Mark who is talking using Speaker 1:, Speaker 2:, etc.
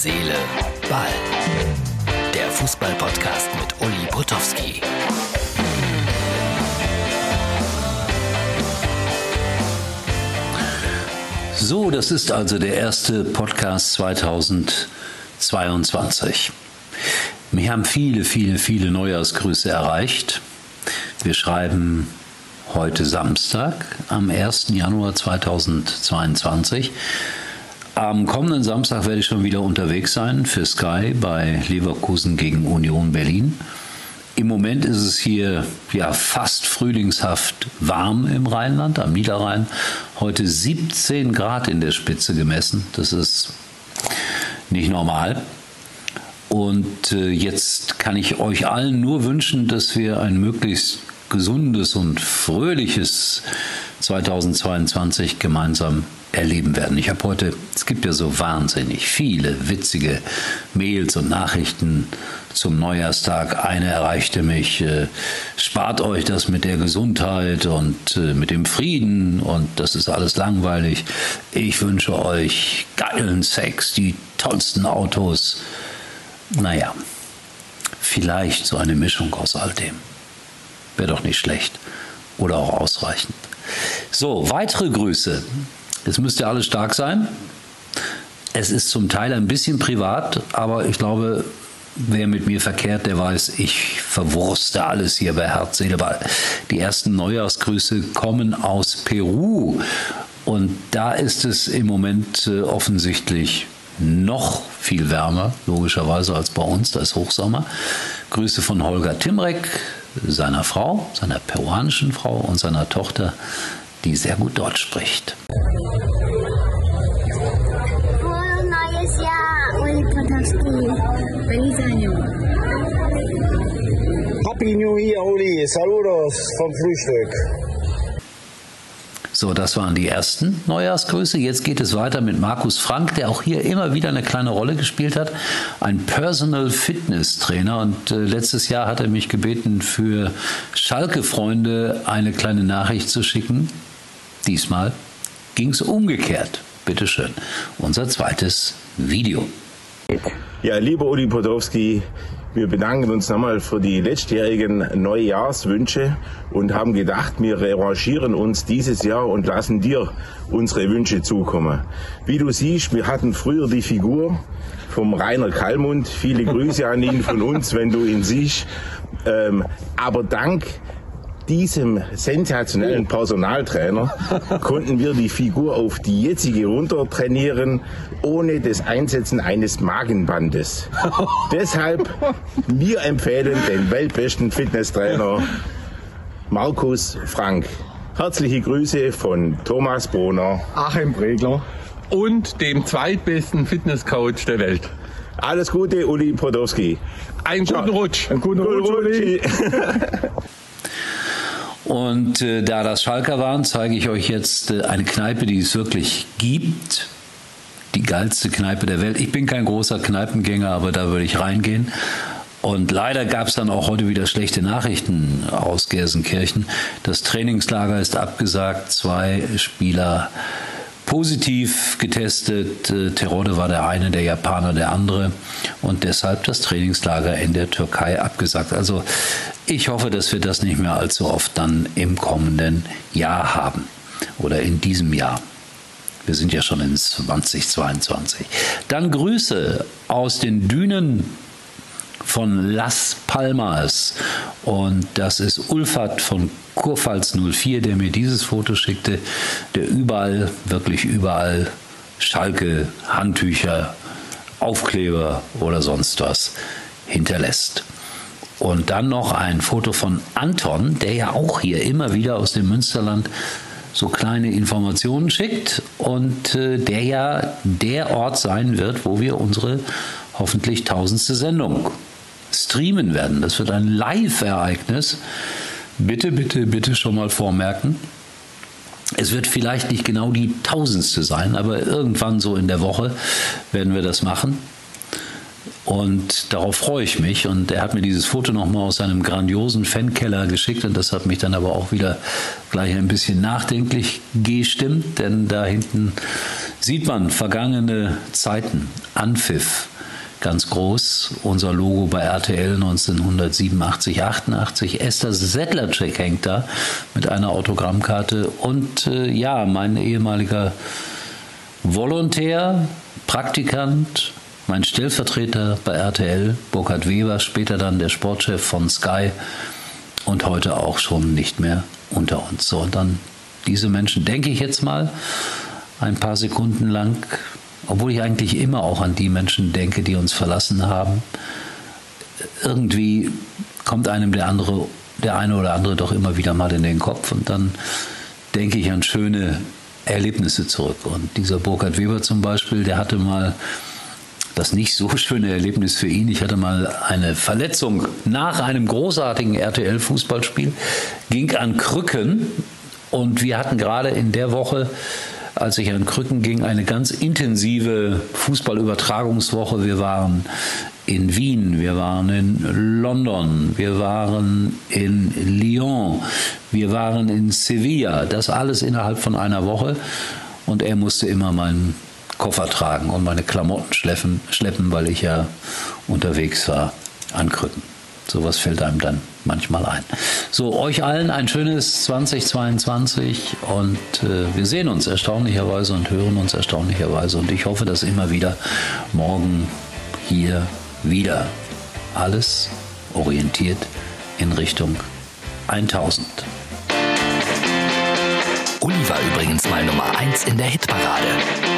Speaker 1: Seele, Ball. Der Fußball-Podcast mit Uli Potowski.
Speaker 2: So, das ist also der erste Podcast 2022. Mich haben viele, viele, viele Neujahrsgrüße erreicht. Wir schreiben heute Samstag, am 1. Januar 2022. Am kommenden Samstag werde ich schon wieder unterwegs sein für Sky bei Leverkusen gegen Union Berlin. Im Moment ist es hier ja fast frühlingshaft warm im Rheinland, am Niederrhein. Heute 17 Grad in der Spitze gemessen. Das ist nicht normal. Und äh, jetzt kann ich euch allen nur wünschen, dass wir ein möglichst gesundes und fröhliches 2022 gemeinsam erleben werden. Ich habe heute, es gibt ja so wahnsinnig viele witzige Mails und Nachrichten zum Neujahrstag. Eine erreichte mich, äh, spart euch das mit der Gesundheit und äh, mit dem Frieden und das ist alles langweilig. Ich wünsche euch geilen Sex, die tollsten Autos. Naja, vielleicht so eine Mischung aus all dem. Wäre doch nicht schlecht oder auch ausreichend. So, weitere Grüße. Es müsste alles stark sein. Es ist zum Teil ein bisschen privat, aber ich glaube, wer mit mir verkehrt, der weiß, ich verwurste alles hier bei Herz, Seele, Ball. Die ersten Neujahrsgrüße kommen aus Peru. Und da ist es im Moment äh, offensichtlich noch viel wärmer, logischerweise, als bei uns. Da ist Hochsommer. Grüße von Holger Timrek, seiner Frau, seiner peruanischen Frau und seiner Tochter, die sehr gut Deutsch spricht.
Speaker 3: Frohes neues Jahr, Uli Potowski. Feliz año.
Speaker 4: Happy New Year, Uli. Saludos vom Frühstück.
Speaker 2: So, das waren die ersten Neujahrsgrüße. Jetzt geht es weiter mit Markus Frank, der auch hier immer wieder eine kleine Rolle gespielt hat. Ein Personal Fitness Trainer. Und äh, letztes Jahr hat er mich gebeten, für Schalke-Freunde eine kleine Nachricht zu schicken. Diesmal ging es umgekehrt. Bitte schön. Unser zweites Video.
Speaker 5: Ja, lieber Uli Podowski, wir bedanken uns nochmal für die letztjährigen Neujahrswünsche und haben gedacht, wir revanchieren uns dieses Jahr und lassen dir unsere Wünsche zukommen. Wie du siehst, wir hatten früher die Figur vom Rainer Kallmund. Viele Grüße an ihn von uns, wenn du ihn siehst. Ähm, aber dank diesem sensationellen Personaltrainer konnten wir die Figur auf die jetzige runter trainieren, ohne das Einsetzen eines Magenbandes. Deshalb, wir empfehlen den weltbesten Fitnesstrainer Markus Frank. Herzliche Grüße von Thomas Bohner.
Speaker 6: Achim Pregler und dem zweitbesten Fitnesscoach der Welt.
Speaker 5: Alles Gute, Uli Podowski.
Speaker 6: Einen guten Rutsch.
Speaker 5: Einen guten Rutsch, Uli.
Speaker 2: Und äh, da das Schalker waren, zeige ich euch jetzt äh, eine Kneipe, die es wirklich gibt. Die geilste Kneipe der Welt. Ich bin kein großer Kneipengänger, aber da würde ich reingehen. Und leider gab es dann auch heute wieder schlechte Nachrichten aus Gelsenkirchen. Das Trainingslager ist abgesagt. Zwei Spieler positiv getestet. Äh, Terode war der eine, der Japaner der andere. Und deshalb das Trainingslager in der Türkei abgesagt. Also ich hoffe, dass wir das nicht mehr allzu oft dann im kommenden Jahr haben. Oder in diesem Jahr. Wir sind ja schon in 2022. Dann Grüße aus den Dünen von Las Palmas. Und das ist Ulfat von Kurpfalz 04, der mir dieses Foto schickte, der überall, wirklich überall Schalke, Handtücher, Aufkleber oder sonst was hinterlässt. Und dann noch ein Foto von Anton, der ja auch hier immer wieder aus dem Münsterland so kleine Informationen schickt und äh, der ja der Ort sein wird, wo wir unsere hoffentlich tausendste Sendung streamen werden. Das wird ein Live-Ereignis. Bitte, bitte, bitte schon mal vormerken. Es wird vielleicht nicht genau die tausendste sein, aber irgendwann so in der Woche werden wir das machen. Und darauf freue ich mich. Und er hat mir dieses Foto nochmal aus seinem grandiosen Fankeller geschickt. Und das hat mich dann aber auch wieder gleich ein bisschen nachdenklich gestimmt. Denn da hinten sieht man vergangene Zeiten. Anpfiff ganz groß. Unser Logo bei RTL 1987, 88. Esther Sedlacek hängt da mit einer Autogrammkarte. Und äh, ja, mein ehemaliger Volontär, Praktikant, mein Stellvertreter bei RTL, Burkhard Weber, später dann der Sportchef von Sky und heute auch schon nicht mehr unter uns. So, und dann diese Menschen, denke ich jetzt mal, ein paar Sekunden lang, obwohl ich eigentlich immer auch an die Menschen denke, die uns verlassen haben. Irgendwie kommt einem der andere, der eine oder andere doch immer wieder mal in den Kopf und dann denke ich an schöne Erlebnisse zurück. Und dieser Burkhard Weber zum Beispiel, der hatte mal das nicht so schöne Erlebnis für ihn. Ich hatte mal eine Verletzung nach einem großartigen RTL-Fußballspiel, ging an Krücken und wir hatten gerade in der Woche als ich an Krücken ging, eine ganz intensive Fußballübertragungswoche. Wir waren in Wien, wir waren in London, wir waren in Lyon, wir waren in Sevilla. Das alles innerhalb von einer Woche. Und er musste immer meinen Koffer tragen und meine Klamotten schleppen, schleppen weil ich ja unterwegs war an Krücken. Sowas fällt einem dann manchmal ein. So, euch allen ein schönes 2022 und äh, wir sehen uns erstaunlicherweise und hören uns erstaunlicherweise und ich hoffe, dass immer wieder morgen hier wieder alles orientiert in Richtung 1000.
Speaker 1: Uli war übrigens mal Nummer 1 in der Hitparade.